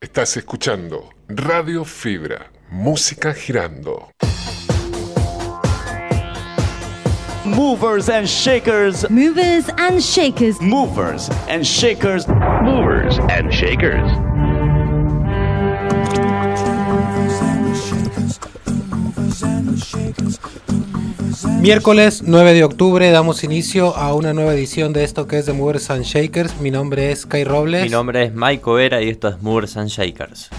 Estás escuchando Radio Fibra, música girando. Movers and shakers. Movers and shakers. Movers and shakers. Movers and shakers. Miércoles 9 de octubre damos inicio a una nueva edición de esto que es de Movers and Shakers. Mi nombre es Kai Robles. Mi nombre es Mike Vera y esto es Movers and Shakers.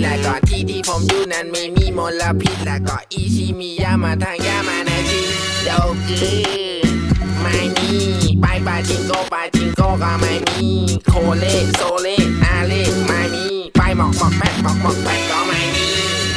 แหละก็ที่ที่ผมอยู่นั้นไม่มีมลพิษและก็อีชิมิยามาทางยามานาชิโดกืไม่มีไปปาจิงโกปาจิงโกก็ไม่มีโคเลโซเลอาเลไม่มีไปหมอกหมอกแป๊หมอกหมอกแป๊ก็ไม่มี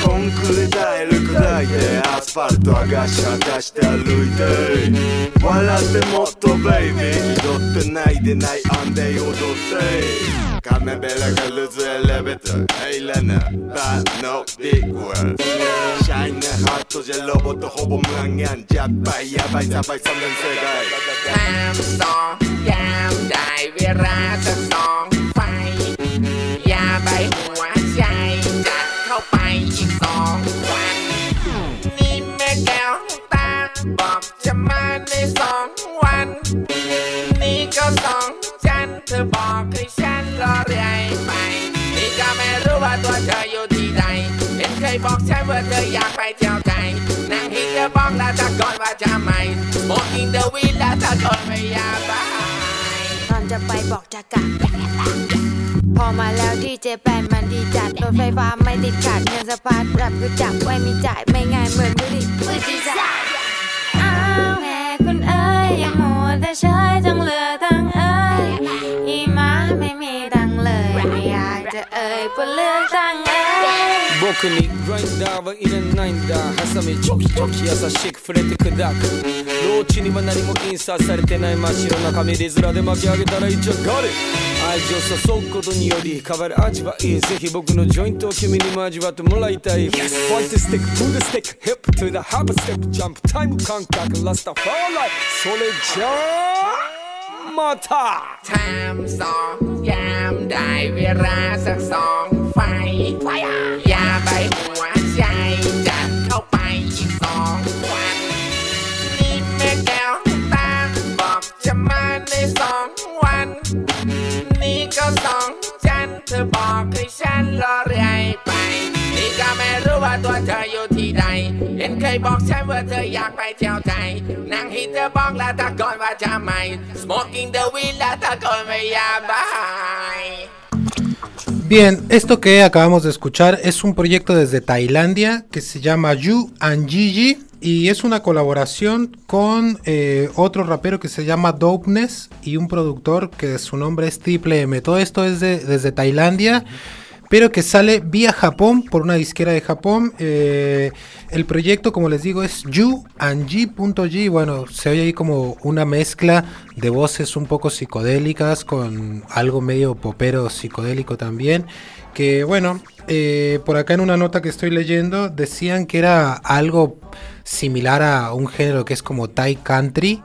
ผมคือได้หรือก็ได้แค่ ファルト上がし果して歩いて笑ってもっとベイビー気取ってないでないアンデイ踊せカメベラがルズエレベーターエイラナバーノディグワシャイナハットじゃロボットほぼマンガンジャッバイヤバイサバイ三連世界サムソンヤムダイビラタソン ธอบอกให้ฉันรอเรื่อยไปนี่ก็ไม่รู้ว่าตัวเธออยู่ที่ใดเห็นเคยบอกฉันว่าเธออยากไปเที่ยวไกลนั่งหินจะบอกแล้วตะก่อนว่าจะไม่ Smoking the weed แล้วตะก่อนไม่อยากไปตอนจะไปบอกจะกลับพอมาแล้วดีเจแปนมันดีจัดรถไฟฟ้าไม่ติดขัดเงินสะพัดรับรู้จักไว้มีจ่ายไม่ง่ายเหมือนบุหรี่มือจีจ่าย ย僕にグラインダーはいらないんだハサミチョキチョキ優しく触れて砕くローチには何も印刷されてない真っ白な紙で面で巻き上げたらいっちゃがれ愛情注ぐことにより変わる味はいいぜひ僕のジョイントを君にも味わってもらいたい、yes. ファイトスティックフードスティックヒップトゥ the ハーブステップジャンプタイム感覚ラスタファーライそれじゃあまた Time สองยามได้เวลาสักสอง ไฟอย่าใบหัวใจจัดเข้าไปอีกสองวันนี่แม่แก้วตาบอกจะมาในสองวัน นี่ก็สองจันเธอบอกให้ฉันรอเรื่อยไป นี่ก็ไม่รู้ว่าตัวเธออยู่ที่ใด เห็นเคยบอกฉันว่าเธออยากไปเที่ยวไทยนั่งหินเธอบอกแล้วตะกอนว่าจะไม่ Smoking the weed แล้วตะกอนไม่อยากไป Bien, esto que acabamos de escuchar es un proyecto desde Tailandia que se llama Yu and Gigi y es una colaboración con eh, otro rapero que se llama Dopeness y un productor que su nombre es Triple M. Todo esto es de, desde Tailandia, pero que sale vía Japón por una disquera de Japón. Eh, el proyecto, como les digo, es You. Bueno, se oye ahí como una mezcla de voces un poco psicodélicas con algo medio popero psicodélico también. Que bueno, eh, por acá en una nota que estoy leyendo decían que era algo similar a un género que es como Thai Country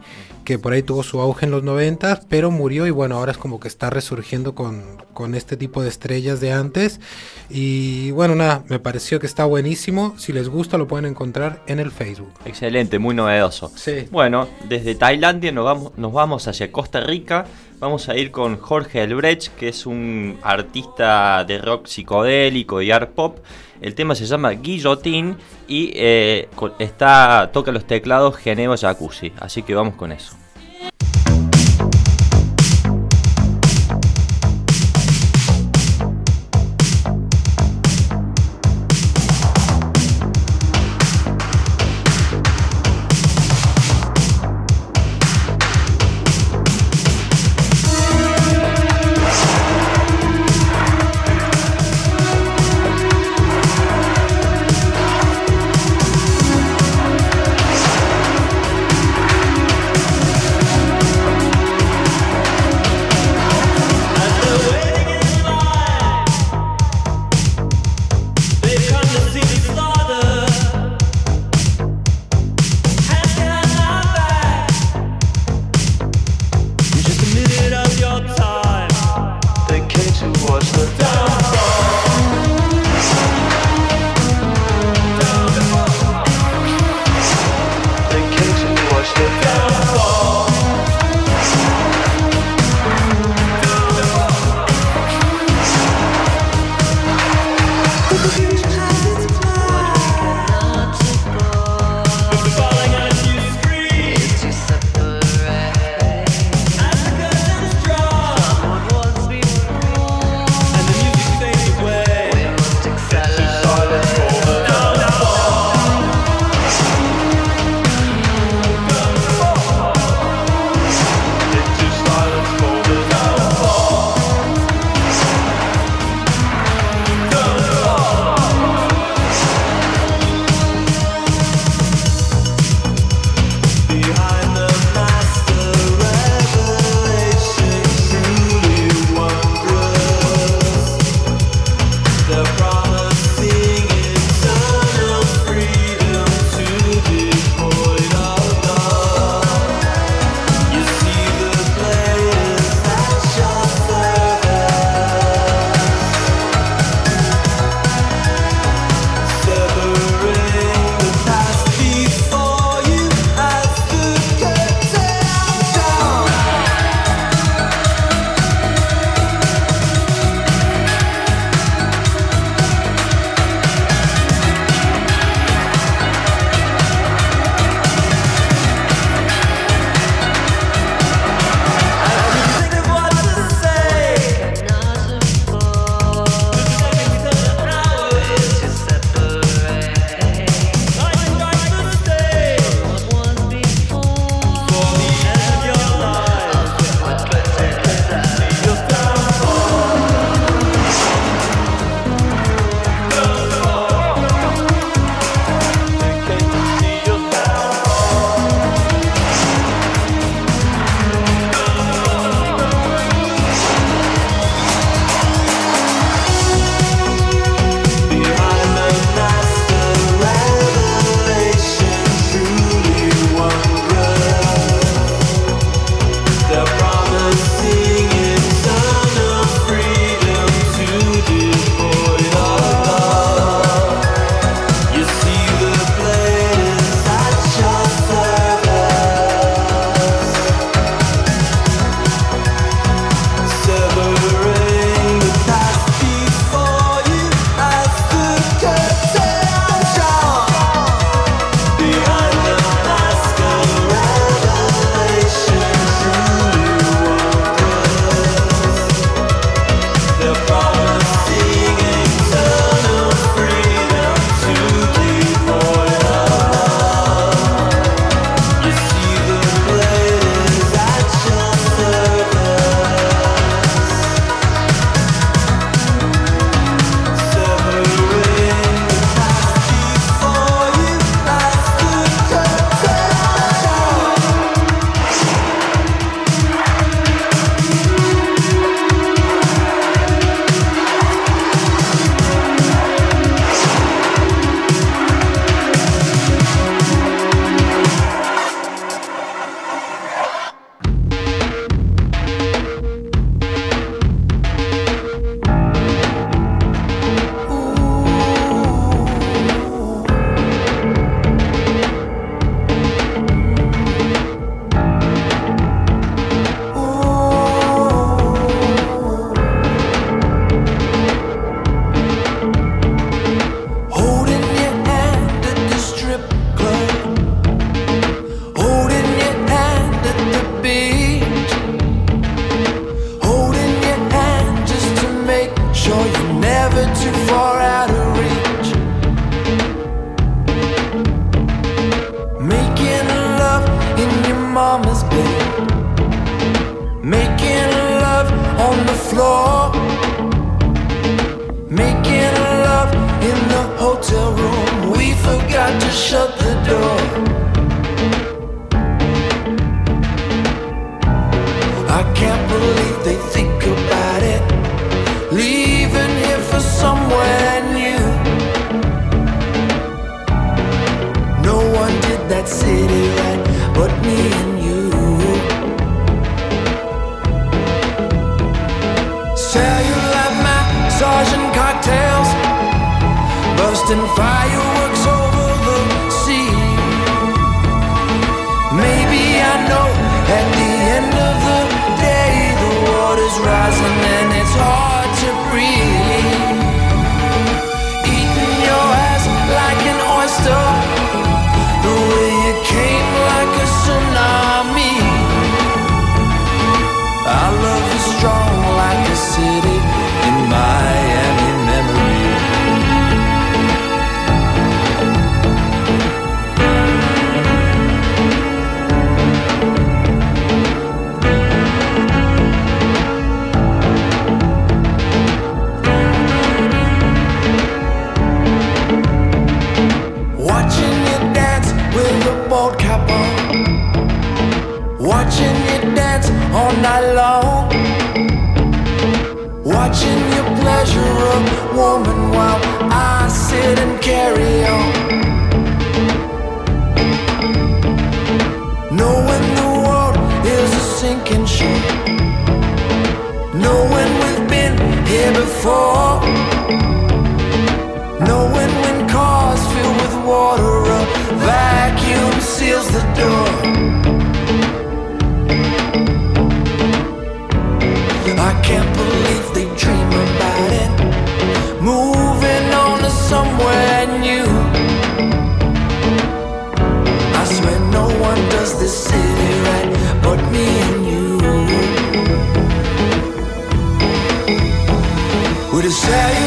que por ahí tuvo su auge en los 90, pero murió y bueno, ahora es como que está resurgiendo con, con este tipo de estrellas de antes. Y bueno, nada, me pareció que está buenísimo. Si les gusta, lo pueden encontrar en el Facebook. Excelente, muy novedoso. Sí. Bueno, desde Tailandia nos vamos, nos vamos hacia Costa Rica. Vamos a ir con Jorge Elbrecht, que es un artista de rock psicodélico y art pop. El tema se llama Guillotine y eh, está, toca los teclados Geneva Jacuzzi. Así que vamos con eso. City woman while I sit and carry on. Knowing the world is a sinking ship. Knowing we've been here before. Knowing when cars fill with water, a vacuum seals the door. tell you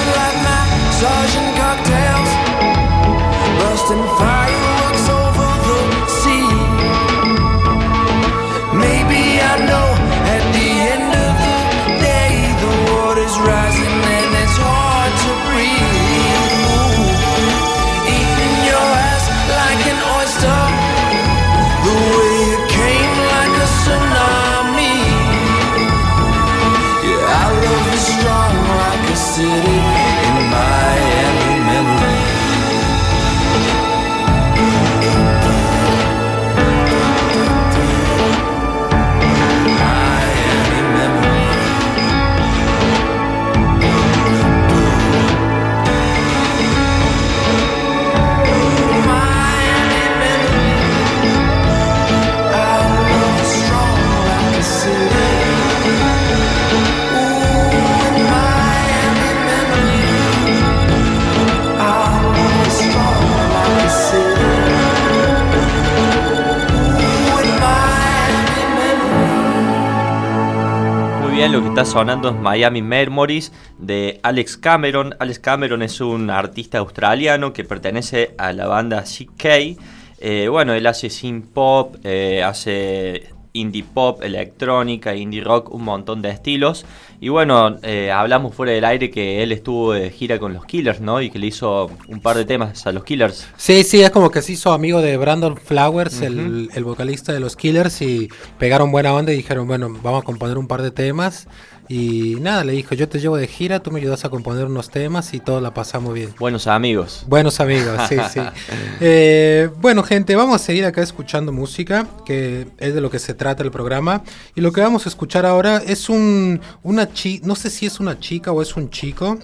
está sonando Miami Memories de Alex Cameron. Alex Cameron es un artista australiano que pertenece a la banda CK. Eh, bueno, él hace synth pop, eh, hace indie pop, electrónica, indie rock, un montón de estilos. Y bueno, eh, hablamos fuera del aire que él estuvo de gira con los Killers, ¿no? Y que le hizo un par de temas a los Killers. Sí, sí, es como que se hizo amigo de Brandon Flowers, el, el vocalista de los Killers, y pegaron buena onda y dijeron, bueno, vamos a componer un par de temas. Y nada, le dijo, yo te llevo de gira, tú me ayudas a componer unos temas y todo la pasamos bien. Buenos amigos. Buenos amigos, sí, sí. Eh, bueno, gente, vamos a seguir acá escuchando música, que es de lo que se trata el programa. Y lo que vamos a escuchar ahora es un, una chica, no sé si es una chica o es un chico.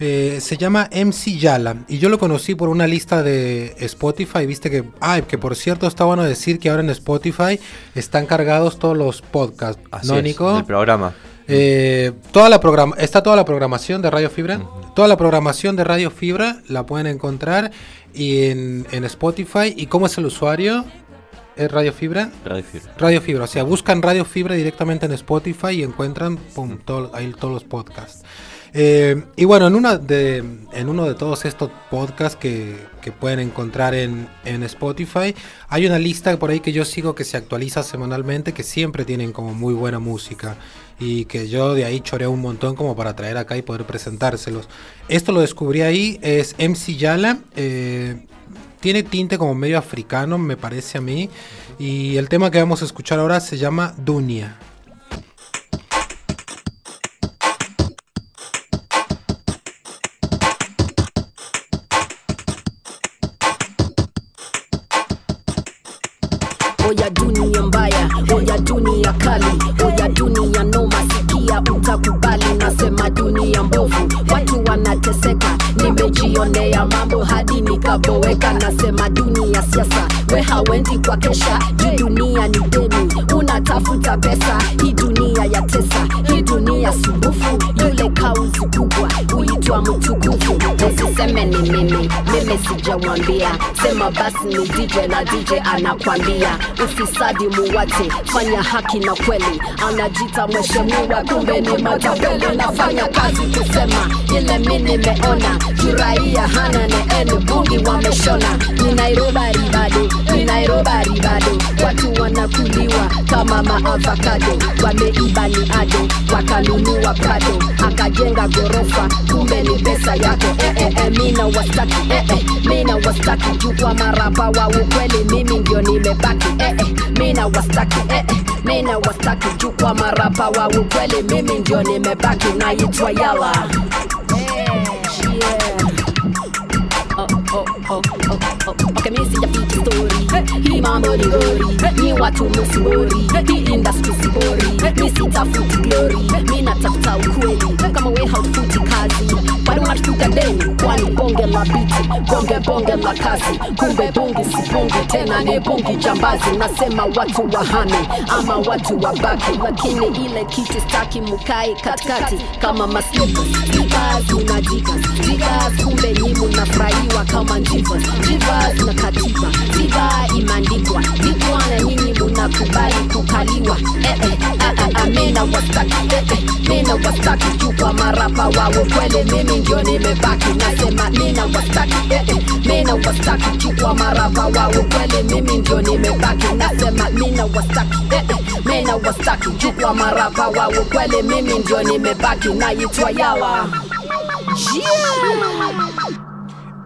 eh, se llama MC Yala y yo lo conocí por una lista de Spotify. Viste que, ay, que por cierto está bueno decir que ahora en Spotify están cargados todos los podcasts, Así ¿no, es, del programa. Eh, toda la programa está toda la programación de Radio Fibra. Toda la programación de Radio Fibra la pueden encontrar y en, en Spotify. ¿Y cómo es el usuario? ¿Es Radio Fibra? Radio Fibra. Radio Fibra, o sea, buscan Radio Fibra directamente en Spotify y encuentran pum, todo- ahí todos los podcasts. Eh, y bueno, en, una de, en uno de todos estos podcasts que, que pueden encontrar en, en Spotify, hay una lista por ahí que yo sigo que se actualiza semanalmente, que siempre tienen como muy buena música y que yo de ahí choreo un montón como para traer acá y poder presentárselos. Esto lo descubrí ahí, es MC Yala. eh, tiene tinte como medio africano, me parece a mí. Y el tema que vamos a escuchar ahora se llama Dunia. Oya dunia mbaya, oya dunia kali, sikia utakubali nasema dunia mbovu. Watu wanateseka nimejionea mambo hadi nikaboeka. Nasema dunia siasa we hawendi kwa kesha. Juu dunia ni deni unatafuta pesa. Hii dunia ya tesa hii dunia subufu. Yule kauzi kubwa huitwa mtukufu usiseme ni mimi mimi sijawambia sema basi ni dj na dj anakwambia ufisadi muwate fanya haki na kweli. Anajita mheshimiwa kumbe ni matapeli nafanya kazi kusema ile mi nimeona. Kiraia hana neene bungi wameshona. Ni nairobari bado ni nairobari bado watu wanakuliwa kama maavakado wameiba ni ado wakanunua prado. Akajenga gorofa kumbe ni pesa yako. Eee eh, eh, mina wastaki eh, eh, mina wastaki jukwa maraba wa ukweli mimi ndio nimebaki eh, eh, mina wastaki eh, eh, mina wastaki jukwa maraba wa ukweli mimi ndio nimebaki naitwa yala. Yeah. Oh, oh, oh, oh, oh. Okay, mi sijaficha story. Hii mambo ni watu msibori ni industry sibori ni sitafuti glory. Mi natafuta ukweli kama we haufuti kazi bado unashtuka deni kwani bonge la biti bonge bonge la kazi. Kumbe bungi sibungi tena ni bungi jambazi. Nasema watu wahame ama watu wabaki lakini ile kitu staki mukae katikati. Kama maslippers slippers unajika jikas kumbe nyimu nafurahiwa kama njivas jivas na katiba kupigwa vitu ana nyinyi mnakubali kukaliwa. Mena wastaki. Mena wastaki chupa marapa wawo kwele mimi ndio nimebaki. Nasema mena wastaki. Mena wastaki chupa marapa wawo kwele mimi ndio nimebaki. Nasema mena wastaki. Mena wastaki chupa marapa wawo kwele mimi ndio nimebaki. Naitwa yawa.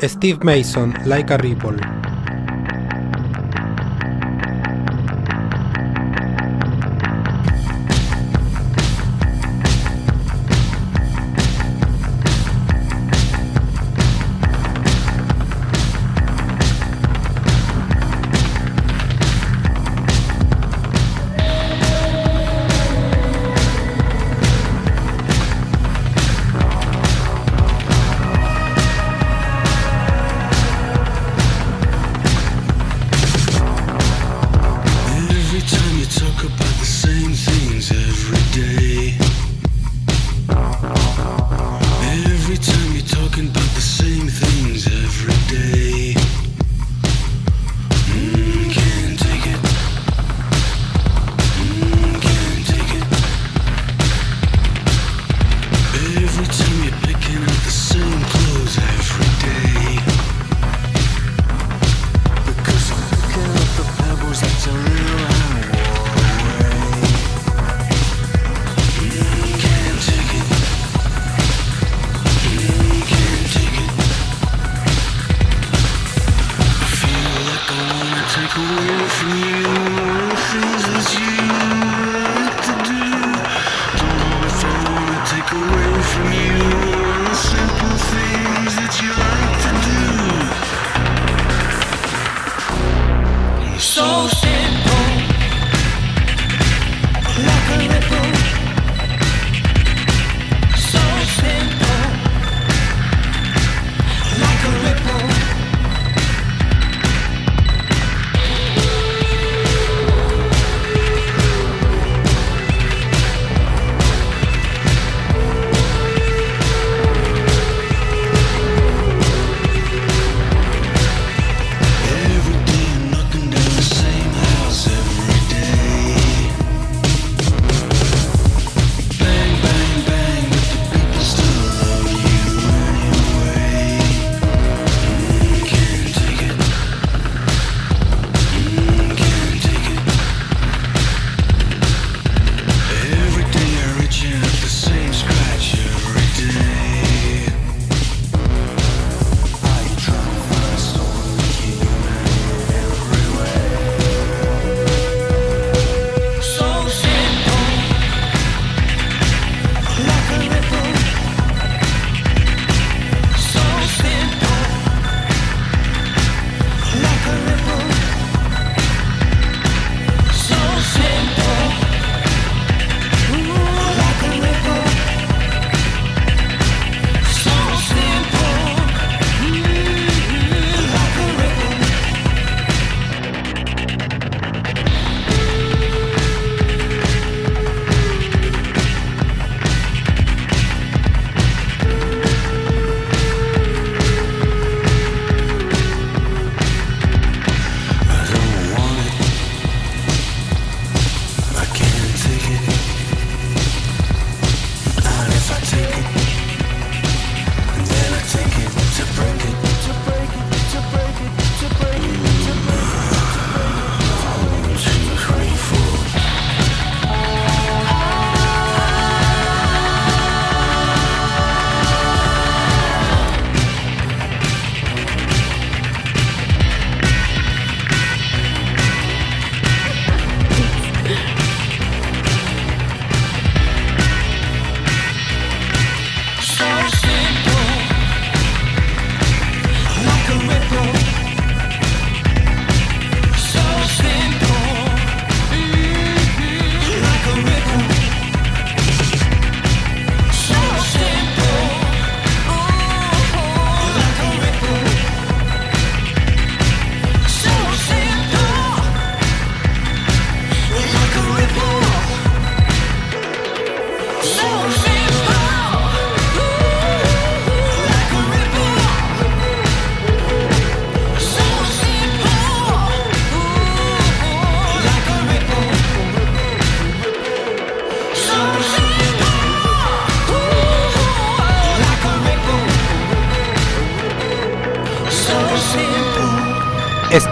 Yeah. Steve Mason, Like a Ripple.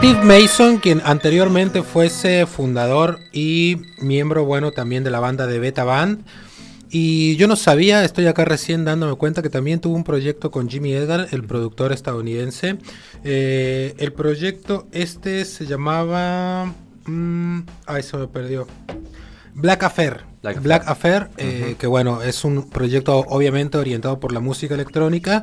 Steve Mason, quien anteriormente fuese fundador y miembro bueno también de la banda de Beta Band. Y yo no sabía, estoy acá recién dándome cuenta que también tuvo un proyecto con Jimmy Edgar, el productor estadounidense. Eh, el proyecto este se llamaba... mm, ay, se me perdió. Black Affair. Black Black, Affair. Affair, eh, que bueno, es un proyecto obviamente orientado por la música electrónica.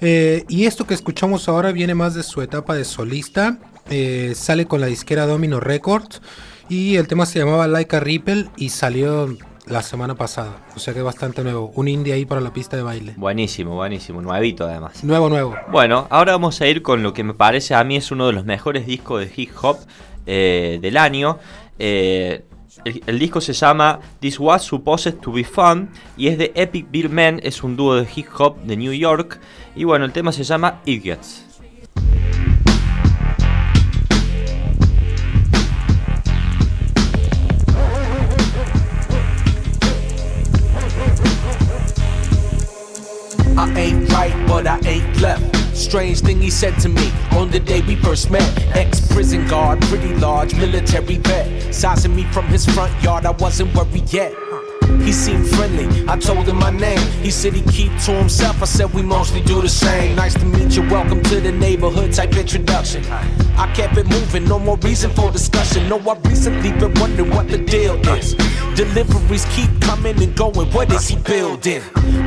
Eh, y esto que escuchamos ahora viene más de su etapa de solista. Eh, sale con la disquera Domino Records. Y el tema se llamaba Like a Ripple y salió la semana pasada. O sea que es bastante nuevo. Un indie ahí para la pista de baile. Buenísimo, buenísimo, nuevito además. Nuevo, nuevo. Bueno, ahora vamos a ir con lo que me parece a mí es uno de los mejores discos de hip hop eh, del año. Eh, el, el disco se llama This Was Supposed to Be Fun y es de Epic Bill Men, es un dúo de hip hop de New York. Y bueno, el tema se llama Idiots. I ain't right, but I ain't left. Strange thing he said to me on the day we first met. Ex prison guard, pretty large military vet. Sizing me from his front yard, I wasn't worried yet. He seemed friendly. I told him my name. He said he keep to himself. I said we mostly do the same. Nice to meet you. Welcome to the neighborhood type introduction. I kept it moving. No more reason for discussion. No, I recently been wondering what the deal is. Deliveries keep coming and going. What is he building?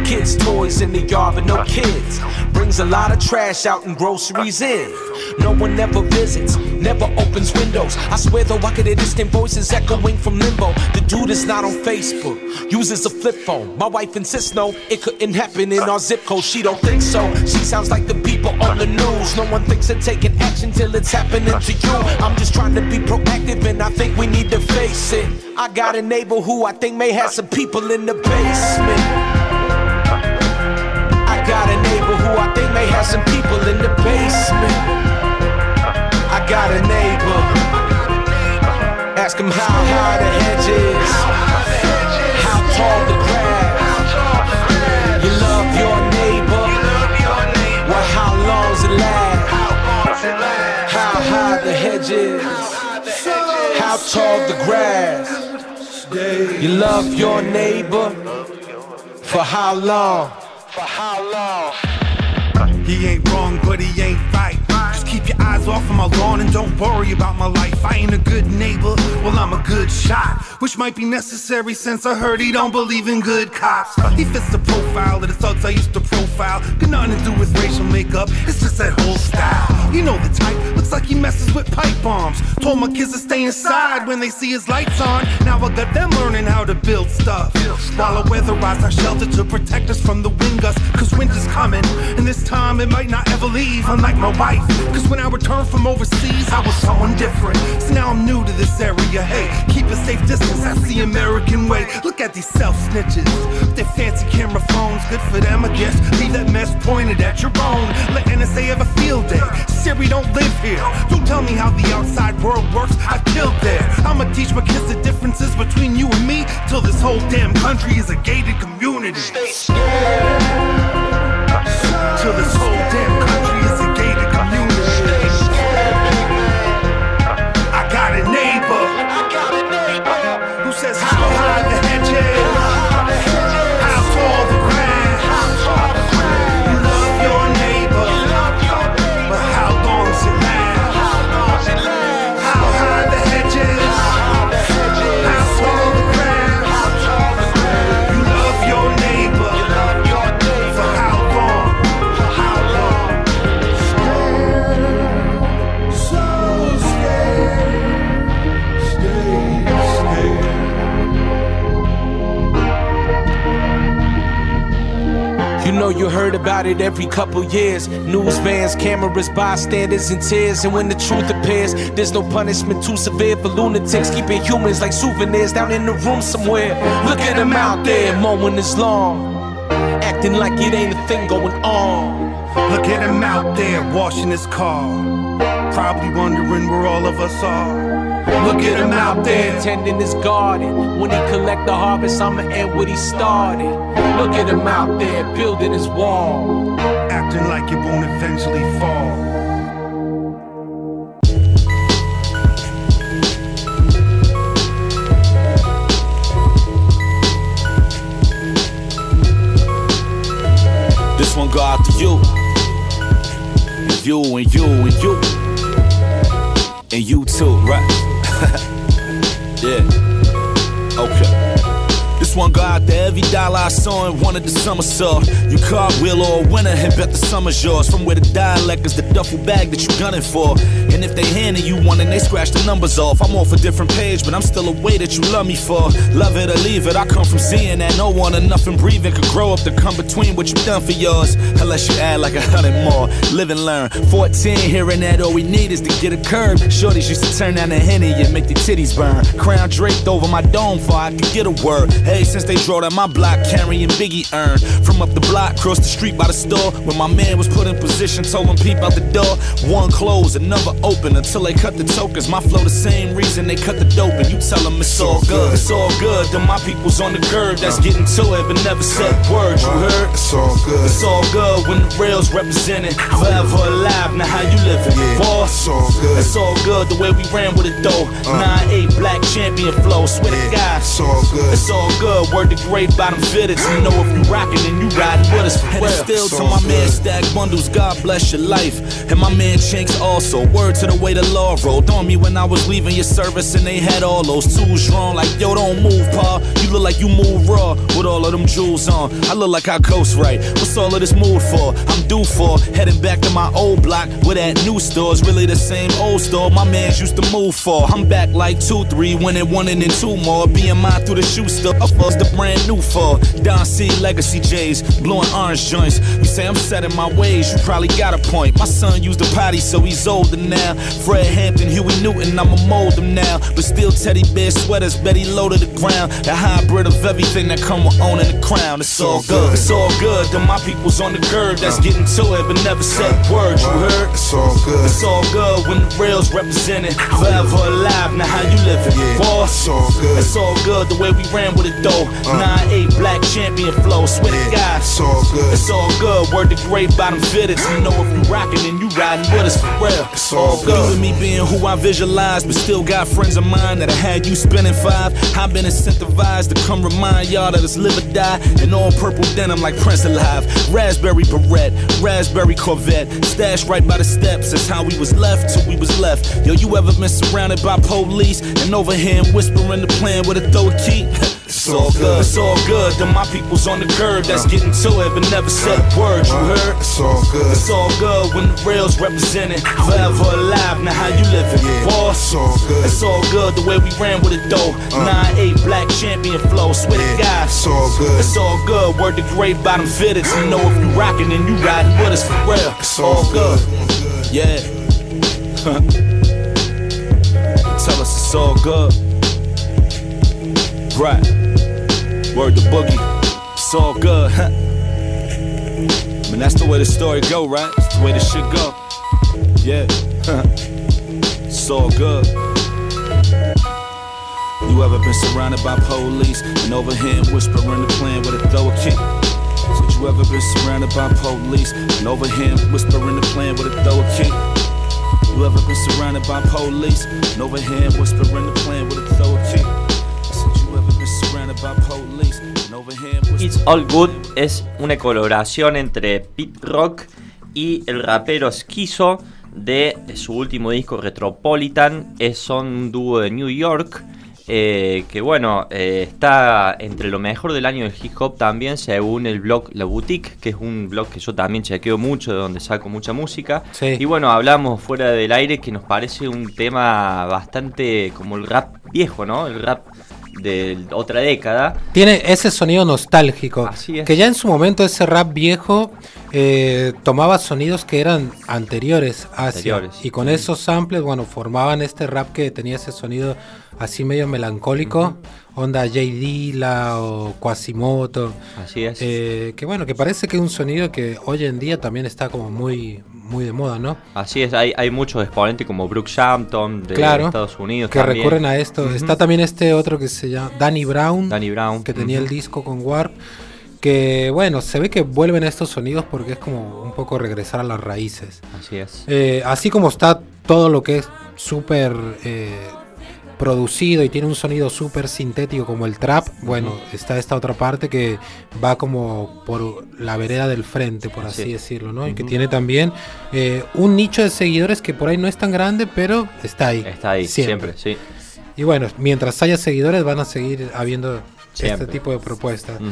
Kids' toys in the yard, but no kids. Brings a lot of trash out and groceries in. No one ever visits, never opens windows. I swear though, I could hear distant voices echoing from limbo. The dude is not on Facebook, uses a flip phone. My wife insists no, it couldn't happen in our zip code. She don't think so. She sounds like the people on the news. No one thinks of taking action till it's happening to you. I'm just trying to be proactive, and I think we need to face it. I got a neighbor who I think may have some people in the basement. I got a neighbor who I think may have some people in the basement. I got a neighbor. Ask him how high the hedge is, how tall the grass. You love your neighbor. Well, how long's it last? How high the hedge is, how tall the grass. You love your neighbor. For how long? For how long? He ain't wrong, but he eyes off of my lawn and don't worry about my life. I ain't a good neighbor, well, I'm a good shot. Which might be necessary since I heard he don't believe in good cops. He fits the profile of the thugs I used to profile. Got nothing to do with racial makeup, it's just that whole style. You know the type, looks like he messes with pipe bombs. Told my kids to stay inside when they see his lights on. Now I got them learning how to build stuff. While I weatherize our shelter to protect us from the wind gusts. Cause winter's coming, and this time it might not ever leave. Unlike my wife, cause when I returned from overseas, I was someone different. So now I'm new to this area. Hey, keep a safe distance, that's the American way. Look at these self snitches. Their fancy camera phones, good for them, I guess. Leave that mess pointed at your own. Let NSA have a field day. Siri don't live here. Don't tell me how the outside world works. I've killed there. I'ma teach my kids the differences between you and me till this whole damn country is a gated community. Till this whole damn it every couple years. News vans, cameras, bystanders, and tears. And when the truth appears, there's no punishment too severe for lunatics. Keeping humans like souvenirs down in the room somewhere. Look at them out there, mowing is long. Acting like it ain't a thing going on. Look at him out there washing his car. Probably wondering where all of us are. Look at him out there tending his garden. When he collect the harvest, I'ma end what he started. Look at him out there building his wall. Acting like it won't eventually fall. This one go out to you. And you and you and you. And you too, right? yeah. Okay. This one go out to every dollar I saw and wanted the summer saw. You cartwheel or a winner and bet the summer's yours. From where the dialect is the duffel bag that you gunning for. And if they handing you one and they scratch the numbers off, I'm off a different page, but I'm still a way that you love me for. Love it or leave it, I come from seeing that no one or nothing breathing could grow up to come between what you done for yours. Unless you add like a hundred more. Live and learn. 14, hearing that all we need is to get a curb. Shorties used to turn down the henny and make their titties burn. Crown draped over my dome for I could get a word. Hey, since they drove down my block carrying Biggie earn. From up the block, cross the street by the store. When my man was put in position, told him peep out the door. One closed, another open until they cut the tokens. My flow the same reason they cut the dope, and you tell them it's all good. It's all good. Then my people's on the curb that's getting to it, but never said words. You heard? It's all good. It's all good when the rails represented. Forever alive, now how you living? Boss, It's all good. It's all good the way we ran with it though. Uh. 9-8 black champion flow, swear to God. It's all good. It's all good. Word to great bottom fitted. You know if you rockin' and you riding with us And it's Still to my man. Stack Bundles, God bless your life. And my man Chinks also. Word to the way the law rolled on me when I was leaving your service and they had all those tools drawn. Like, yo, don't move, pa. You look like you move raw with all of them jewels on. I look like I coast right. What's all of this mood for? I'm due for heading back to my old block where that new store's really the same old store my mans used to move for. I'm back like two, three, winning one and then two more. Mine through the shoe store. Up was the brand new for Don C Legacy J's, blowing orange joints. You say I'm set in my ways, you probably got a point. My son used a potty, so he's older now. Fred Hampton, Huey Newton, I'ma mold him now. But still teddy bear sweaters, Betty low to the ground. The hybrid of everything that come with owning the crown. It's all good, it's all good. Then my people's on the curb that's getting to it, but never said words. You heard? It's all good. It's all good when the rails represented. Forever alive, now how you living? Boss, It's all good. it's all good the way we ran with it though. Uh. 9-8 black champion flow, swear to God. It's all good. It's all good, word to great bottom fitted. You know if you rockin' and you riding with us for real. It's all good. Due to me being who I visualize, but still got friends of mine that I had you spending five. I've been incentivized to come remind y'all that it's live or die. In all purple denim like Prince Alive. Raspberry beret, raspberry Corvette. Stashed right by the steps, that's how we was left till we was left. Yo, you ever been surrounded by police and over here whispering the plan with a throw key? It's all good, it's all good. Then my people's on the curb that's getting to it, but never said a word. You heard? It's all good. It's all good when the rails represented. Forever alive, now how you living? Boss, It's all good. it's all good the way we ran with it though. Uh. 9-8 black champion flow, swear to God. It's all good. It's all good, word to great bottom fitted. You know if you rockin' and you riding with us for real. It's all good. Yeah. Tell us it's all good. Right. Word to boogie. It's all good, huh? I mean, that's the way the story go, right? It's the way the shit go. Yeah. it's all good. You ever been surrounded by police and him whispering the plan with a throw a kick? Said you ever been surrounded by police and him whispering the plan with a throw a kick? You ever been surrounded by police and him whispering the plan with a throw a It's All Good es una colaboración entre Pete Rock y el rapero Schizo de su último disco Retropolitan. Es, son un dúo de New York eh, que bueno, eh, está entre lo mejor del año del hip hop también según el blog La Boutique, que es un blog que yo también chequeo mucho, de donde saco mucha música. Sí. Y bueno, hablamos fuera del aire que nos parece un tema bastante como el rap viejo, ¿no? El rap de otra década. Tiene ese sonido nostálgico. Así es. Que ya en su momento ese rap viejo eh, tomaba sonidos que eran anteriores hacia. Anteriores. Y con esos samples, bueno, formaban este rap que tenía ese sonido así medio melancólico. Onda J. Dilla o Quasimoto. Así es. Eh, que bueno, que parece que es un sonido que hoy en día también está como muy, muy de moda, ¿no? Así es, hay, hay muchos exponentes como Brooke Shampton de claro, Estados Unidos. que también. recurren a esto. Está también este otro que se llama Danny Brown, Danny Brown. que tenía el disco con Warp. Que bueno, se ve que vuelven a estos sonidos porque es como un poco regresar a las raíces. Así es. Eh, así como está todo lo que es súper eh, producido y tiene un sonido súper sintético como el trap, bueno, está esta otra parte que va como por la vereda del frente, por así Sí. decirlo, ¿no? Y que tiene también eh, un nicho de seguidores que por ahí no es tan grande, pero está ahí. Está ahí, siempre, sí. Y bueno, mientras haya seguidores van a seguir habiendo Siempre. este tipo de propuestas. Ujú.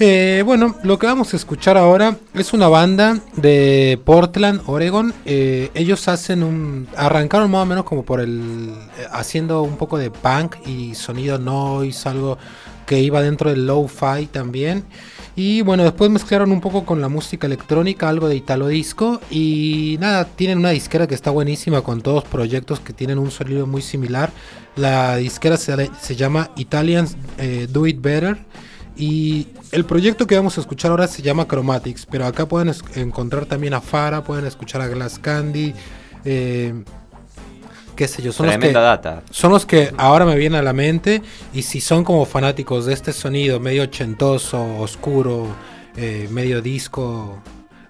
Eh, bueno, lo que vamos a escuchar ahora es una banda de Portland, Oregon. Eh, ellos hacen un. Arrancaron más o menos como por el. eh, haciendo un poco de punk y sonido noise, algo que iba dentro del low-fi también. Y bueno, después mezclaron un poco con la música electrónica, algo de italo disco. Y nada, tienen una disquera que está buenísima con todos proyectos que tienen un sonido muy similar. La disquera se, se llama Italians Do It Better. Y el proyecto que vamos a escuchar ahora se llama Chromatics, pero acá pueden encontrar también a Fara, pueden escuchar a Glass Candy, eh, qué sé yo, son los, que, data. son los que ahora me vienen a la mente y si son como fanáticos de este sonido medio ochentoso, oscuro, eh, medio disco,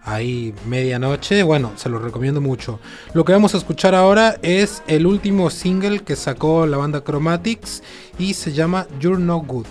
ahí medianoche, bueno, se los recomiendo mucho. Lo que vamos a escuchar ahora es el último single que sacó la banda Chromatics y se llama You're No Good.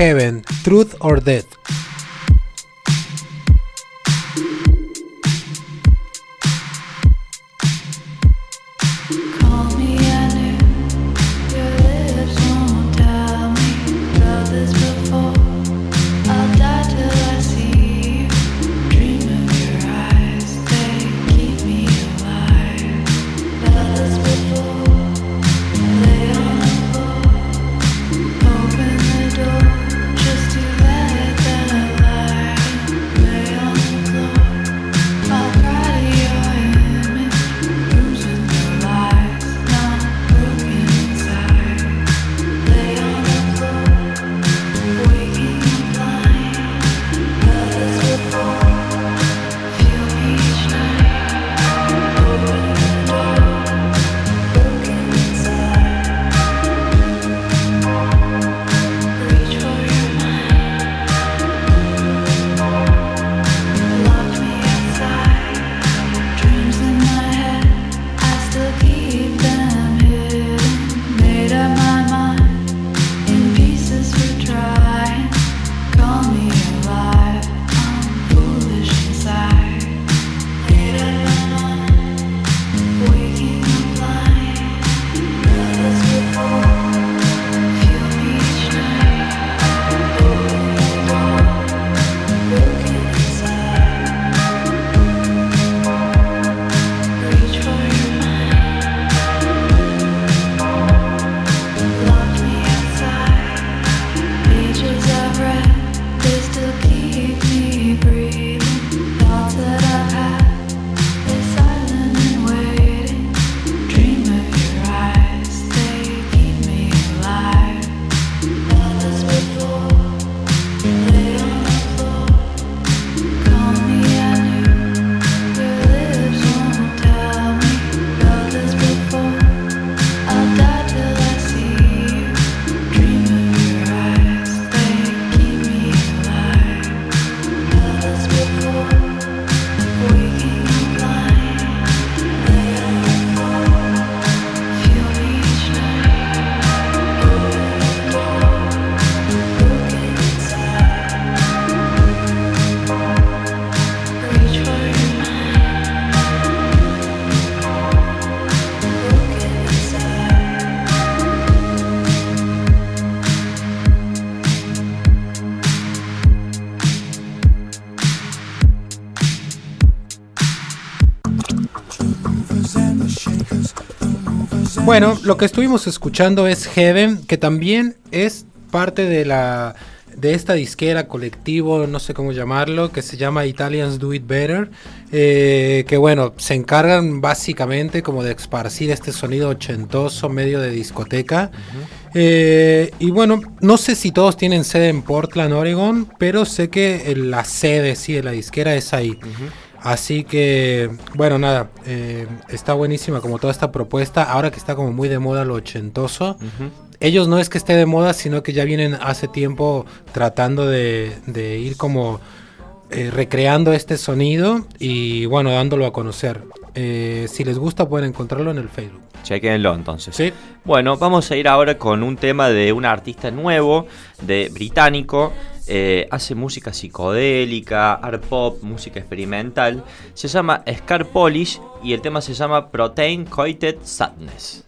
Heaven, Truth or Death. Bueno, lo que estuvimos escuchando es Heaven, que también es parte de la de esta disquera colectivo, no sé cómo llamarlo, que se llama Italians Do It Better, eh, que bueno, se encargan básicamente como de esparcir este sonido ochentoso, medio de discoteca. Eh, y bueno, no sé si todos tienen sede en Portland, Oregon, pero sé que la sede, sí, de la disquera es ahí. Así que, bueno, nada, eh, está buenísima como toda esta propuesta, ahora que está como muy de moda lo ochentoso. Ellos no es que esté de moda, sino que ya vienen hace tiempo tratando de, de ir como eh, recreando este sonido y bueno, dándolo a conocer. Eh, si les gusta pueden encontrarlo en el Facebook. Chequenlo entonces. Sí. Bueno, vamos a ir ahora con un tema de un artista nuevo, de británico. Eh, hace música psicodélica, art pop, música experimental. Se llama Scar Polish y el tema se llama Protein Coated Sadness.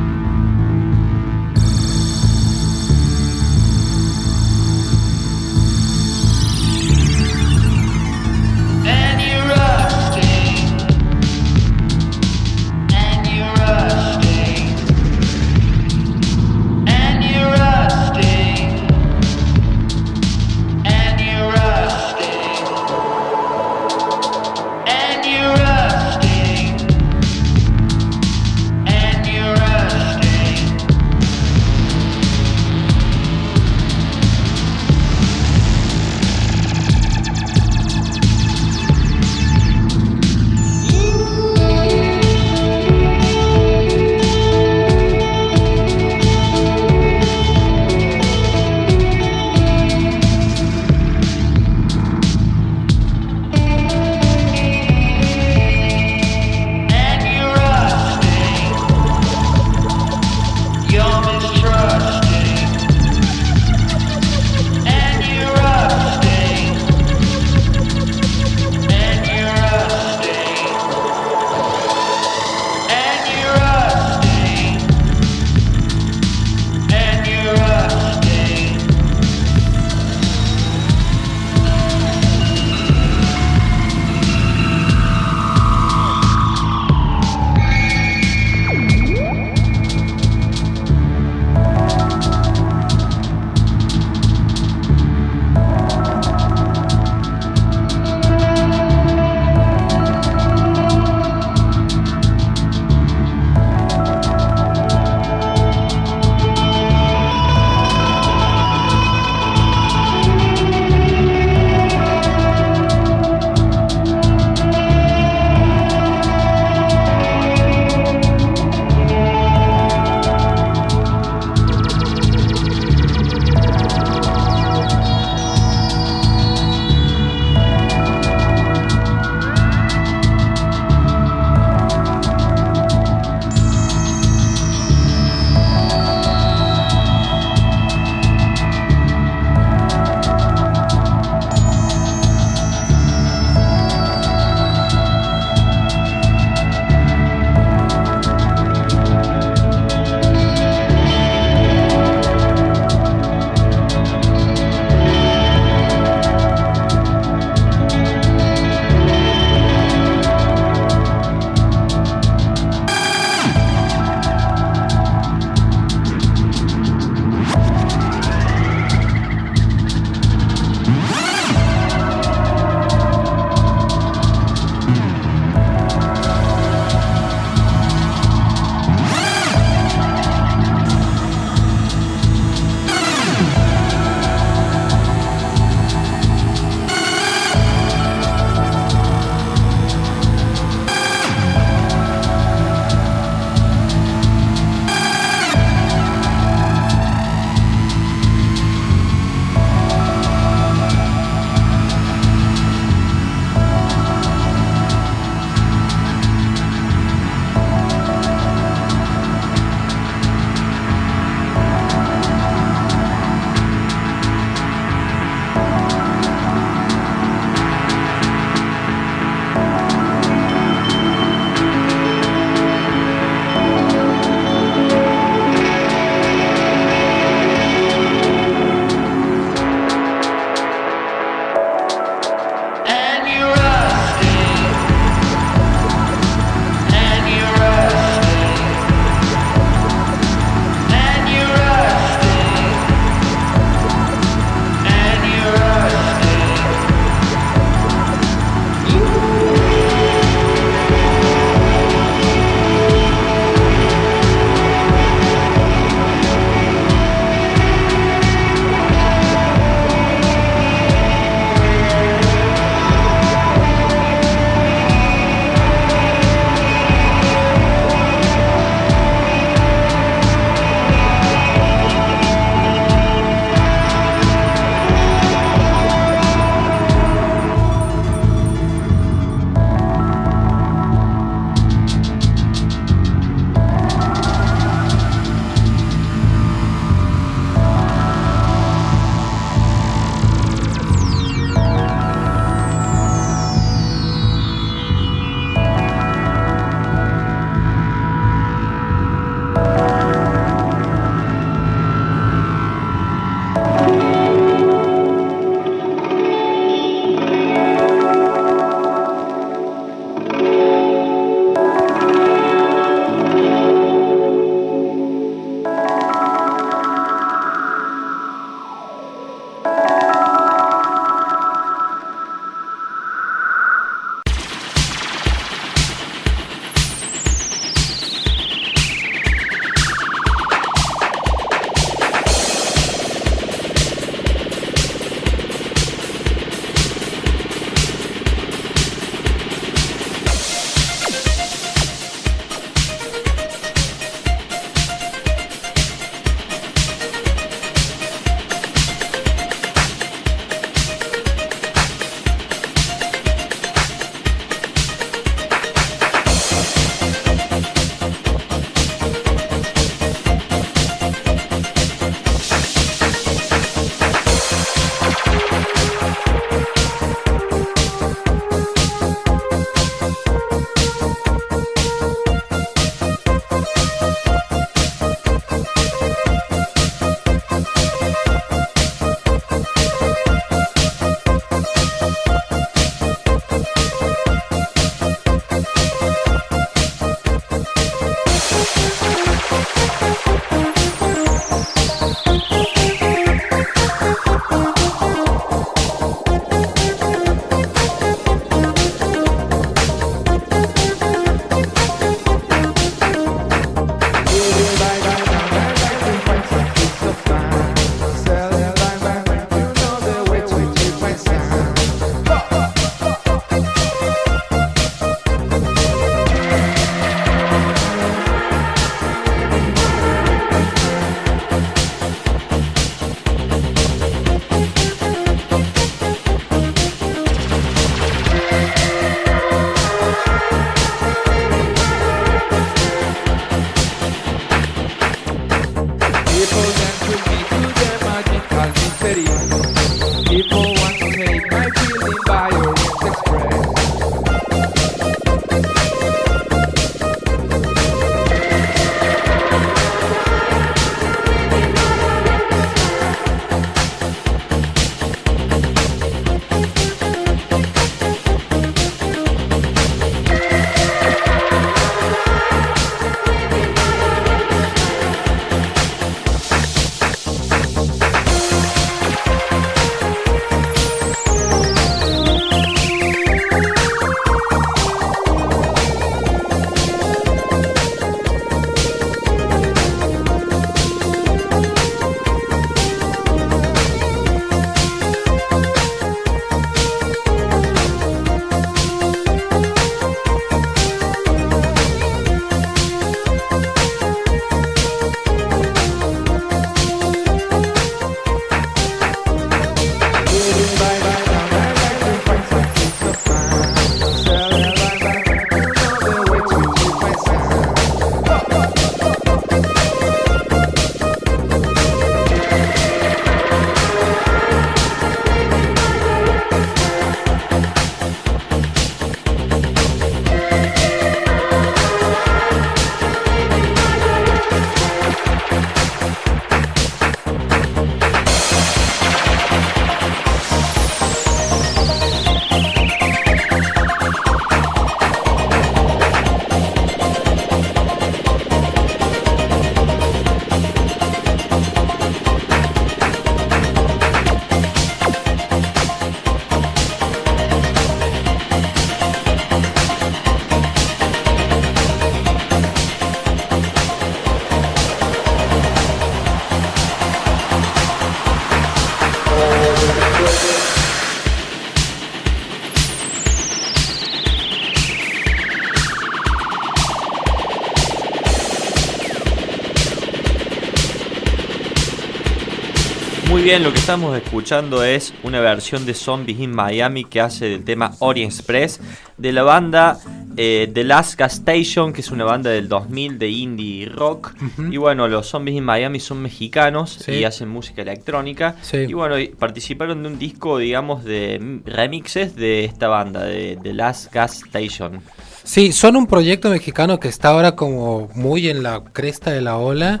Estamos escuchando es una versión de Zombies in Miami que hace del tema Orient Express de la banda eh, The Last Gas Station, que es una banda del 2000 de indie rock. Y bueno, los Zombies in Miami son mexicanos Sí. y hacen música electrónica. Sí. Y bueno, participaron de un disco, digamos, de remixes de esta banda, de The Last Gas Station. Sí, son un proyecto mexicano que está ahora como muy en la cresta de la ola,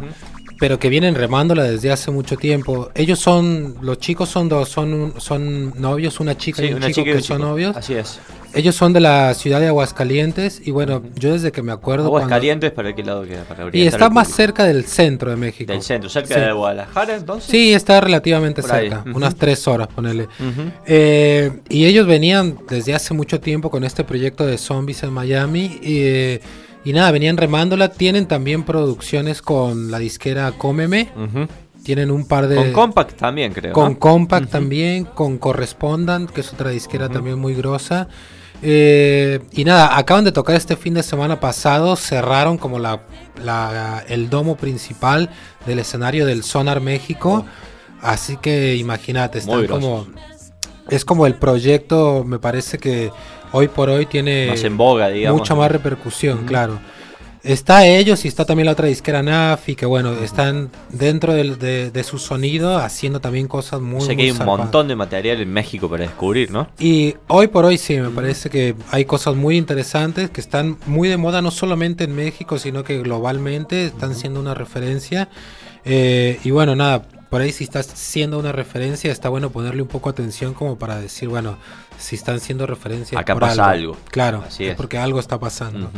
pero que vienen remándola desde hace mucho tiempo. Ellos son, los chicos son dos, son, un- son novios, una chica Sí, y un chico chica y que son novios. Así es. Ellos son de la ciudad de Aguascalientes y bueno, yo desde que me acuerdo... cuando- Aguascalientes, ¿para qué lado queda? Para Y está más cerca del centro de México. Del centro, cerca Sí. de Guadalajara, entonces. Sí, está relativamente Por cerca, unas tres horas, ponele. Eh, y ellos venían desde hace mucho tiempo con este proyecto de zombies en Miami. Y, eh, y nada, venían remándola. Tienen también producciones con la disquera Cómeme. Ujú. Tienen un par de... Con Compact también, creo. Con ¿no? Compact también, con Correspondan, que es otra disquera también muy grosa. Eh, y nada, acaban de tocar este fin de semana pasado, cerraron como la, la- el domo principal del escenario del Sonar México. Así que imagínate, están como... Es como el proyecto, me parece que hoy por hoy tiene Más en boga, digamos, mucha ¿no? más repercusión, claro. Está ellos y está también la otra disquera Nafi, que bueno, están dentro de, de su sonido haciendo también cosas muy, O sea que muy hay un zarpadas. montón de material en México para descubrir, ¿no? Y hoy por hoy sí, me parece que hay cosas muy interesantes que están muy de moda, no solamente en México, sino que globalmente están siendo una referencia. Eh, y bueno, nada, por ahí si estás siendo una referencia, está bueno ponerle un poco atención como para decir, bueno, si están siendo referencia. Acá por pasa algo. Claro, Así es es. porque algo está pasando.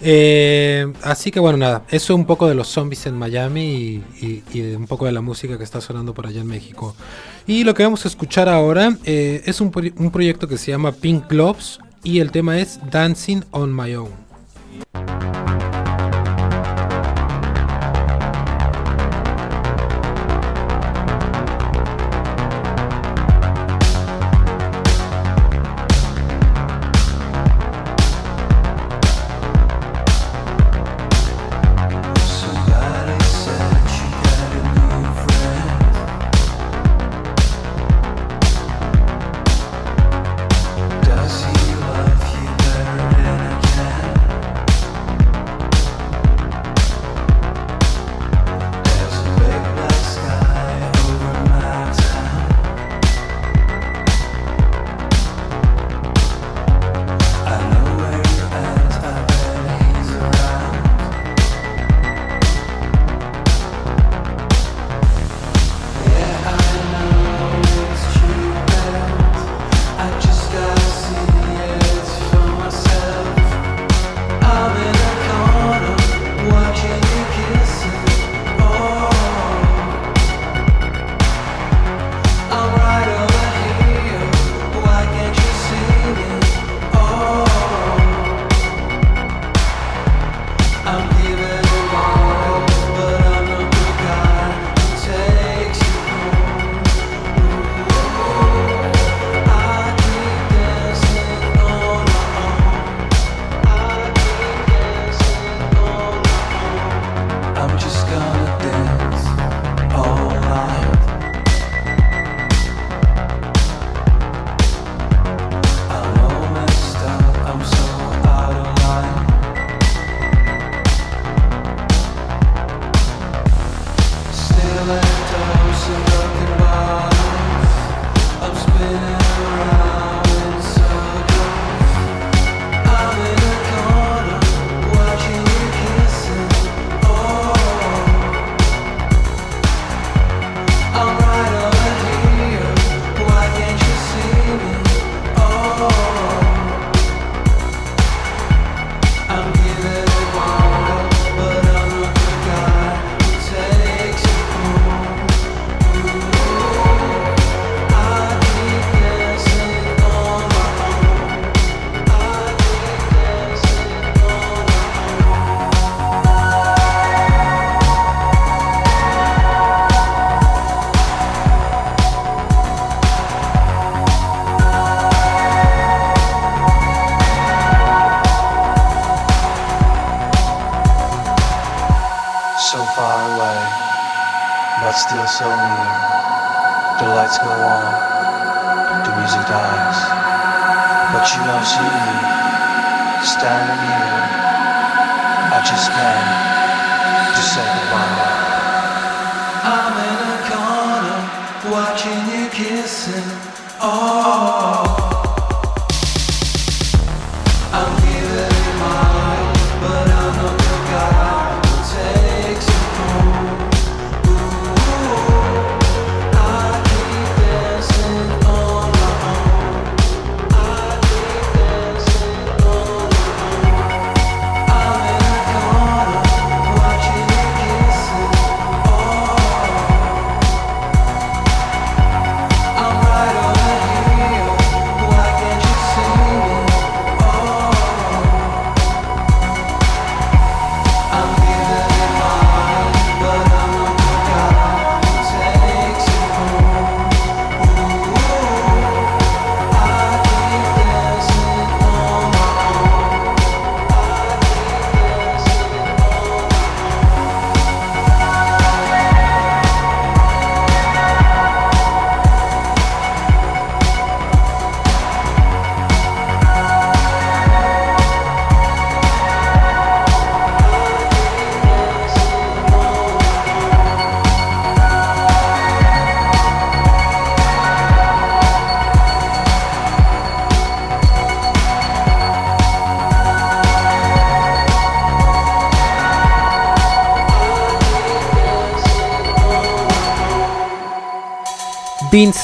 Eh, así que bueno, nada, eso un poco de los zombies en Miami y, y- y de un poco de la música que está sonando por allá en México. Y lo que vamos a escuchar ahora eh, es un, un proyecto que se llama Pink Gloves y el tema es Dancing on My Own.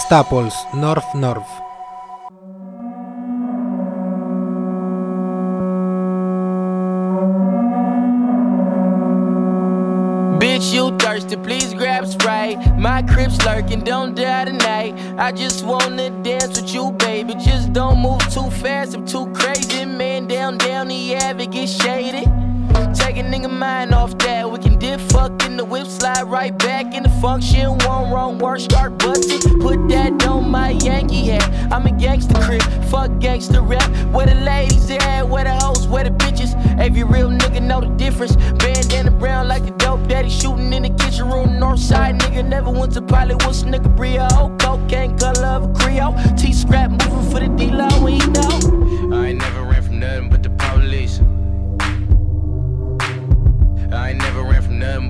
Staples, North North. Bitch, you thirsty, please grab Sprite. My crib's lurking, don't die tonight. I just wanna dance with you, baby. Just don't move too fast, I'm too crazy. Man, down, down the ave, get shady. Take a nigga mind off that. We can dip fuck in the whip, slide right back in the function. One wrong word, start my Yankee hat. I'm a gangster crib, fuck gangster rap. Where the ladies at, where the hoes, where the bitches. Every real nigga know the difference. Bandana brown like a dope daddy shooting in the kitchen room. North side nigga never went to pilot. What's nigga Brio? Cocaine color of a Creole. T scrap moving for the D-Lo, we know. I ain't never ran from nothing but the police. I ain't never ran from nothing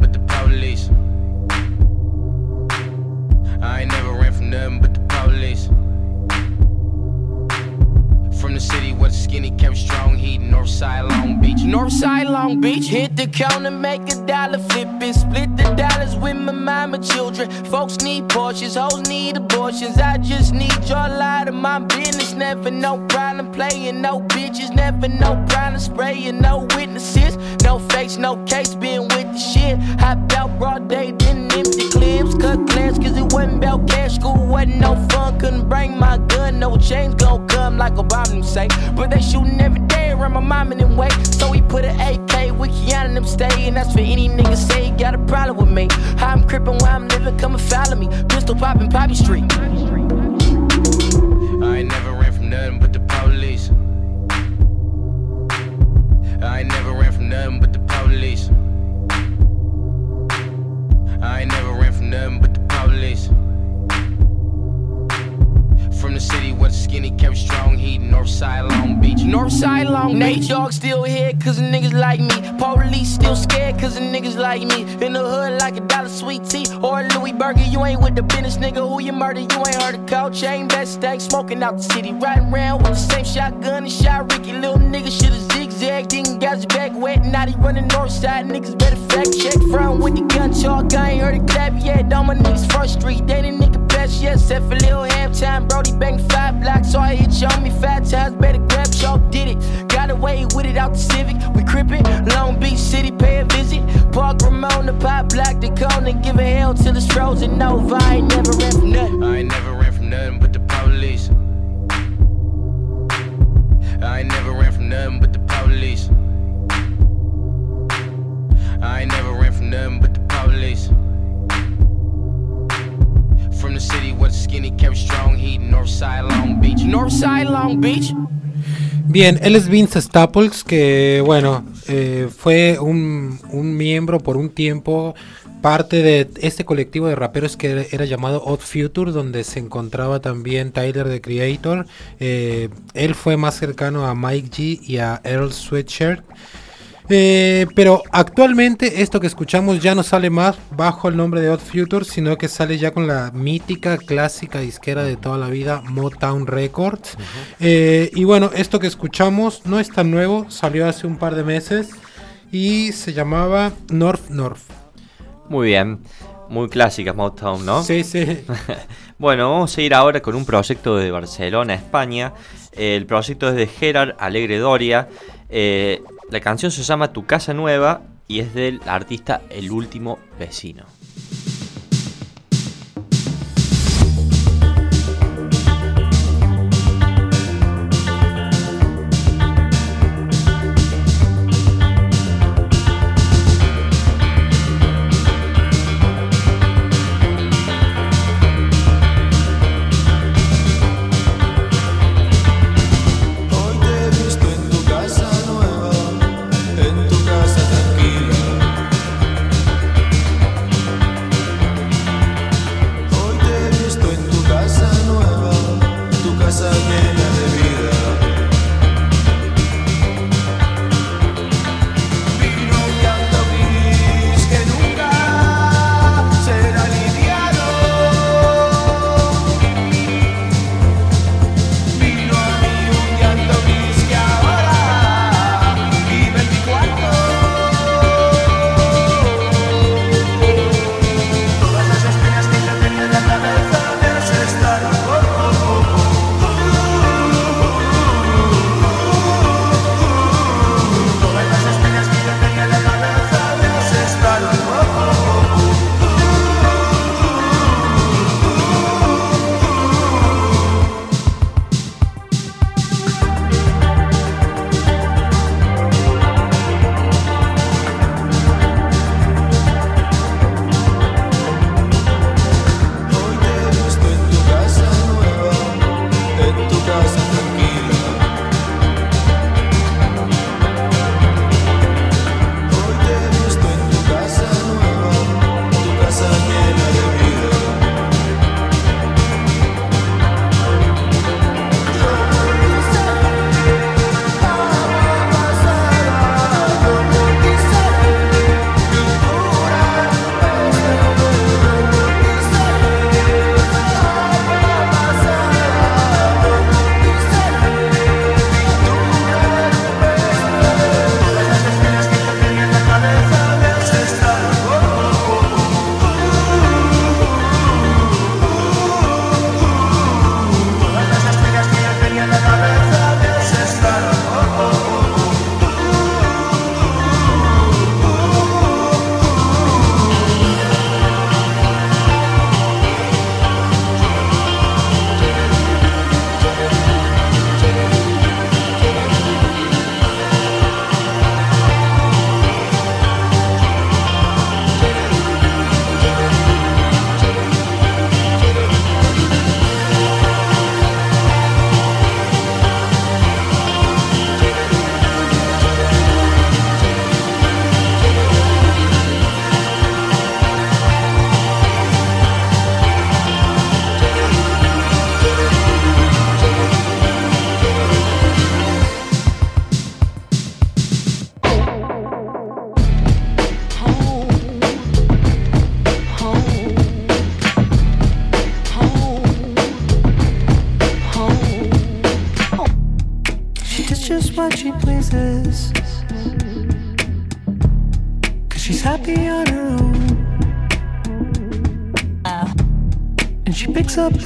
skinny kept strong heat, north side Long Beach. Northside Long Beach, hit the counter, make a dollar, flip it, split the dollars with my mama children. Folks need Porsches, hoes need abortions. I just need your light of my business. Never no problem playing, no bitches, never no problem spraying, no witnesses, no face, no case, been with the shit. Hopped out broad day, didn't empty cut class, cause it wasn't about cash. School wasn't no fun, couldn't bring my gun, no change gon' come like Obama say. But they shooting every day around my mom and them way. So he put an AK with Keanu them stay. And that's for any nigga say he got a problem with me. How I'm crippin' where I'm living, come and follow me. Pistol poppin' Poppy Street. I ain't never ran from nothing but the police. I ain't never ran from nothing but the police. I ain't never nothing but the police. From the city where the skinny kept strong heat, north side Long Beach. Northside Long Beach. Nate Dogg still here cause of niggas like me. Police still scared cause of niggas like me. In the hood like a dollar sweet tea or a Louis Burger. You ain't with the business, nigga. Who you murder? You ain't heard of cold chain best stack smoking out the city. Riding around with the same shotgun and shot Ricky. Little nigga should've zigzagged. Didn't got his back wet. Now he running north side. Niggas better fact check. Front with the gun talk. I ain't heard a clap yet. All my niggas first street. They the nigga best yet. Set for little halftime. Brody bang five blocks. So I hit you on me five times. Better grab y'all did it. Got away with it out the Civic. We crippin'. Long Beach City pay a visit. Park Ramon, the pop block, the cone. And give a hell till it's frozen over. I ain't never ran from nothing. I ain't never ran from nothing but the police. I ain't never ran from nothing but the Never ran from nothing but the police. From the city where the skinny kept strong heat, north side Long Beach. Northside Long Beach. Bien, él es Vince Staples, que bueno, eh, fue un, un miembro por un tiempo parte de este colectivo de raperos que era, era llamado Odd Future, donde se encontraba también Tyler the Creator. Eh, él fue más cercano a Mike G y a Earl Sweatshirt. Eh, pero actualmente esto que escuchamos ya no sale más bajo el nombre de Odd Future, sino que sale ya con la mítica, clásica disquera de toda la vida, Motown Records. Eh, y bueno, esto que escuchamos no es tan nuevo, salió hace un par de meses y se llamaba North North. Muy bien, muy clásicas Motown, ¿no? Sí, sí. bueno, vamos a ir ahora con un proyecto de Barcelona, España. El proyecto es de Gerard Alegre Doria. Eh, la canción se llama Tu casa nueva y es del artista El último vecino.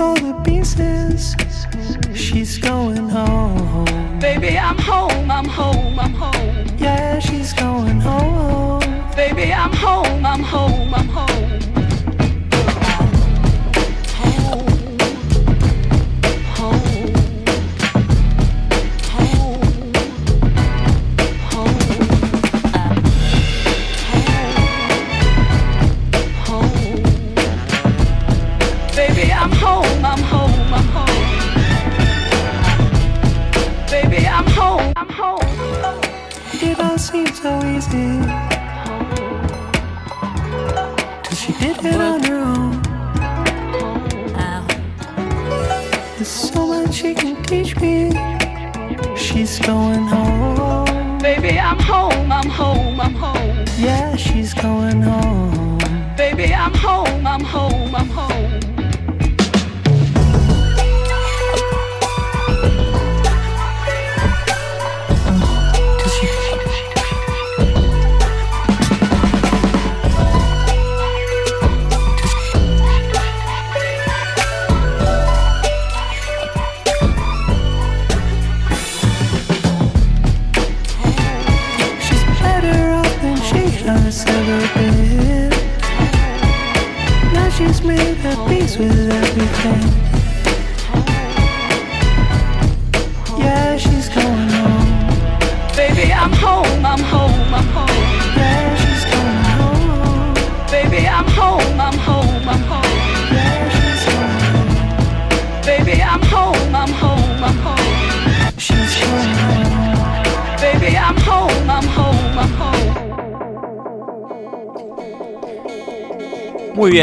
The I'm home, I'm home, I'm home.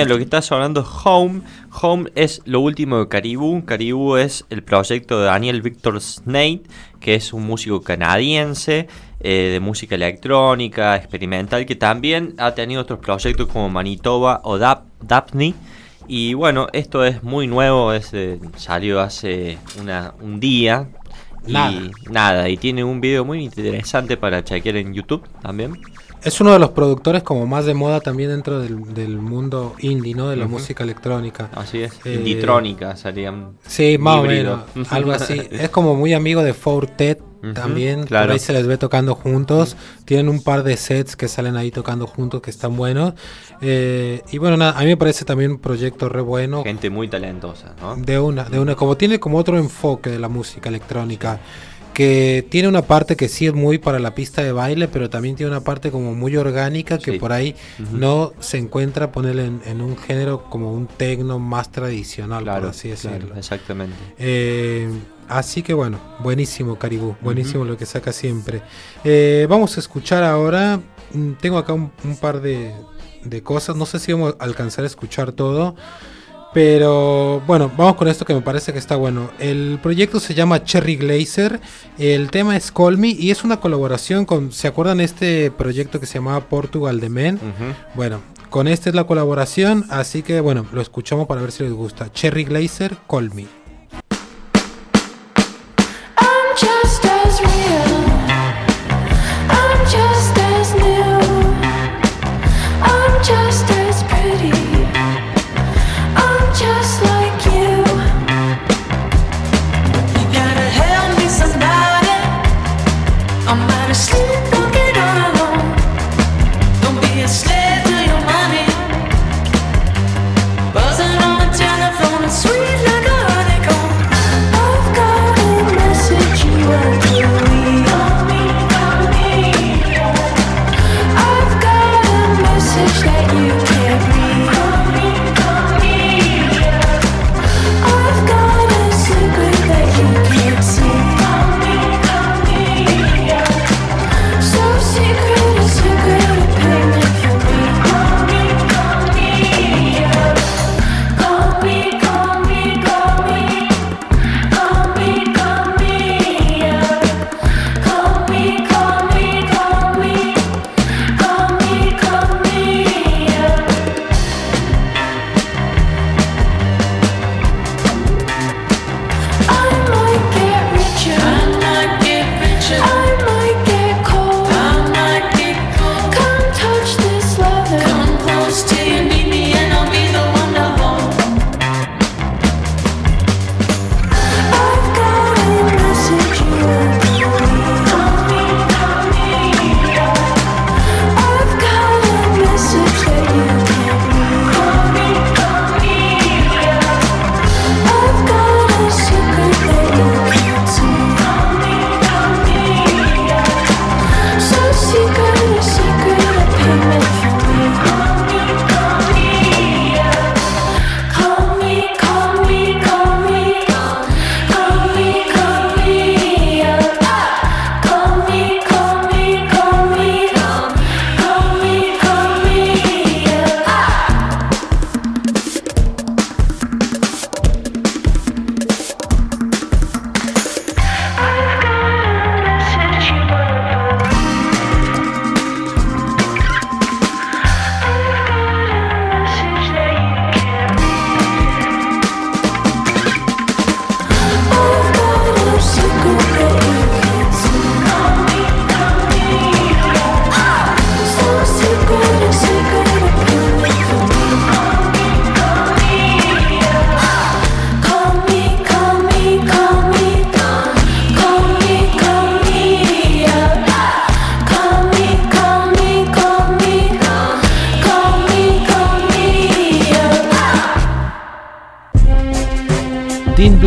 Lo que está sonando es Home. Home es lo último de Caribou. Caribou es el proyecto de Daniel Victor Snade, que es un músico canadiense eh, de música electrónica, experimental, que también ha tenido otros proyectos como Manitoba o Dap Daphne. Y bueno, esto es muy nuevo, es, eh, salió hace una- un día. Y nada, y tiene un video muy interesante para chequear en YouTube también. Es uno de los productores como más de moda también dentro del, del mundo indie, ¿no? De la música electrónica. Así es, Eh, Inditrónica serían. Sí, más o menos, algo así. Es como muy amigo de Fortet Ujú, también, claro. por ahí se les ve tocando juntos. Tienen un par de sets que salen ahí tocando juntos que están buenos. Eh, y bueno, nada, a mí me parece también un proyecto re bueno. Gente muy talentosa, ¿no? De una, de una, como tiene como otro enfoque de la música electrónica, que tiene una parte que sí es muy para la pista de baile, pero también tiene una parte como muy orgánica que Sí. por ahí no se encuentra ponerle en, en un género como un tecno más tradicional, Claro, por así claro, decirlo. exactamente. Eh, así que bueno, buenísimo Caribú, buenísimo lo que saca siempre. Eh, vamos a escuchar ahora, mm, tengo acá un, un par de, de cosas, no sé si vamos a alcanzar a escuchar todo, pero bueno, vamos con esto que me parece que está bueno. El proyecto se llama Cherry Glazer, el tema es Call Me y es una colaboración con, ¿se acuerdan este proyecto que se llamaba Portugal de Men? Bueno, con este es la colaboración, así que bueno, lo escuchamos para ver si les gusta. Cherry Glazer, Call Me.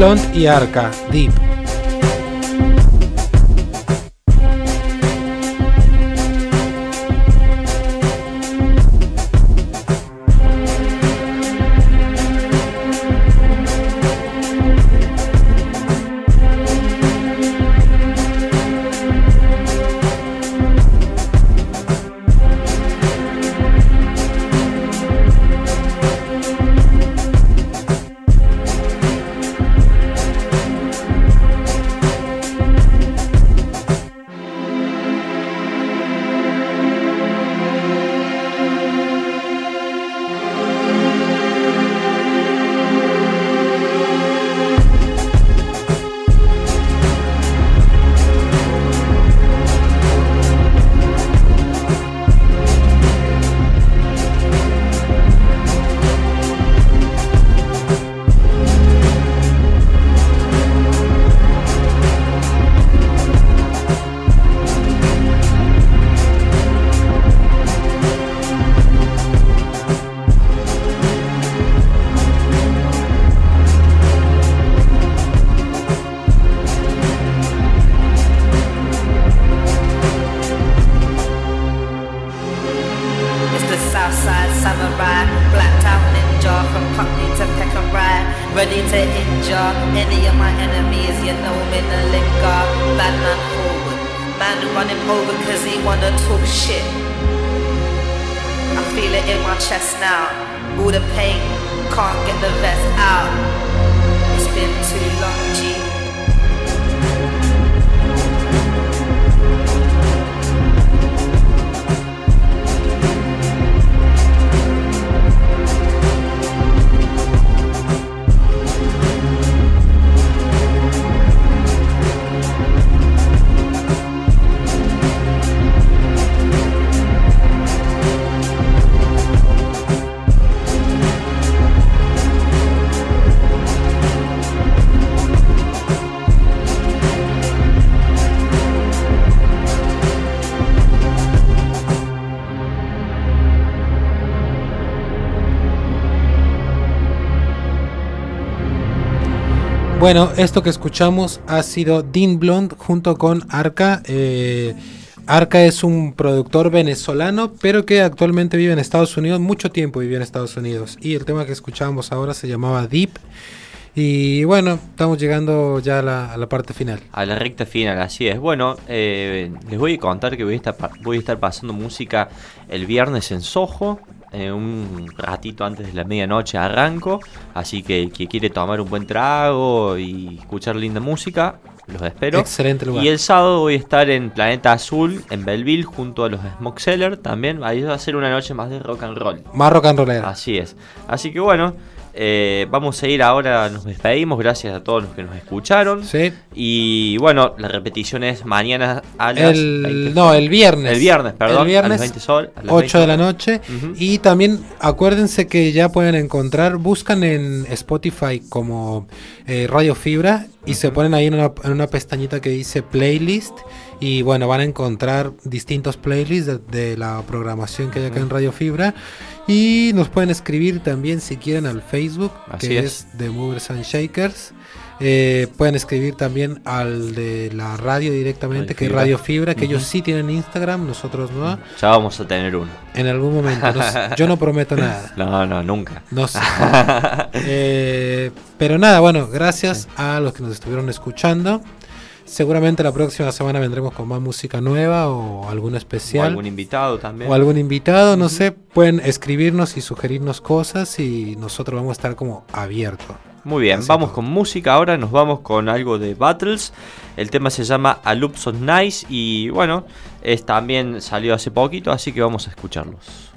Blonde y Arca, Deep. Bueno, esto que escuchamos ha sido Dean Blonde junto con Arca. Eh, Arca es un productor venezolano, pero que actualmente vive en Estados Unidos. Mucho tiempo vivió en Estados Unidos. Y el tema que escuchamos ahora se llamaba Deep. Y bueno, estamos llegando ya a la, parte final. A la recta final, así es. Bueno, eh, les voy a contar que voy a, estar, voy a estar pasando música el viernes en Soho. Eh, un ratito antes de la medianoche arranco. Así que el que quiere tomar un buen trago y escuchar linda música, los espero. Excelente lugar. Y el sábado voy a estar en Planeta Azul, en Belleville, junto a los Smoke Seller también. Ahí va a ser una noche más de rock and roll. Más rock and rollera. Así es. Así que bueno, eh, vamos a ir ahora, nos despedimos, gracias a todos los que nos escucharon. Sí. Y bueno, la repetición es mañana a las El, 20 no, el viernes. El viernes, perdón. El viernes, a las 20 sol, a las 8 de la 20 noche. Y también acuérdense que ya pueden encontrar, buscan en Spotify como eh, Radio Fibra y se ponen ahí en una, en una pestañita que dice playlist. Y bueno, van a encontrar distintos playlists de, de la programación que hay acá en Radio Fibra. Y nos pueden escribir también si quieren al Facebook, Así que es. The Movers and Shakers. Eh, pueden escribir también al de la radio directamente, Radio que es. Radio Fibra, que ellos sí tienen Instagram, nosotros no. Ya vamos a tener uno. En algún momento. no yo no prometo nada. No, no, nunca. No sé. Eh, pero nada, bueno, gracias a los que nos estuvieron escuchando. Seguramente la próxima semana vendremos con más música nueva o algún O especial. algún invitado también. O algún invitado, no sé. Pueden escribirnos y sugerirnos cosas y nosotros vamos a estar como abiertos. Muy bien, vamos con música ahora, nos vamos con algo de Battles. El tema se llama A Loops of Nice y bueno, es, también salió hace poquito, así que vamos a escucharlos.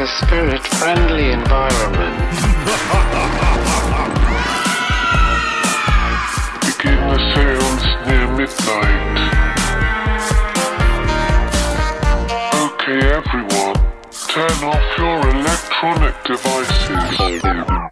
a spirit friendly environment. Begin the seance near midnight. Okay, everyone, turn off your electronic devices.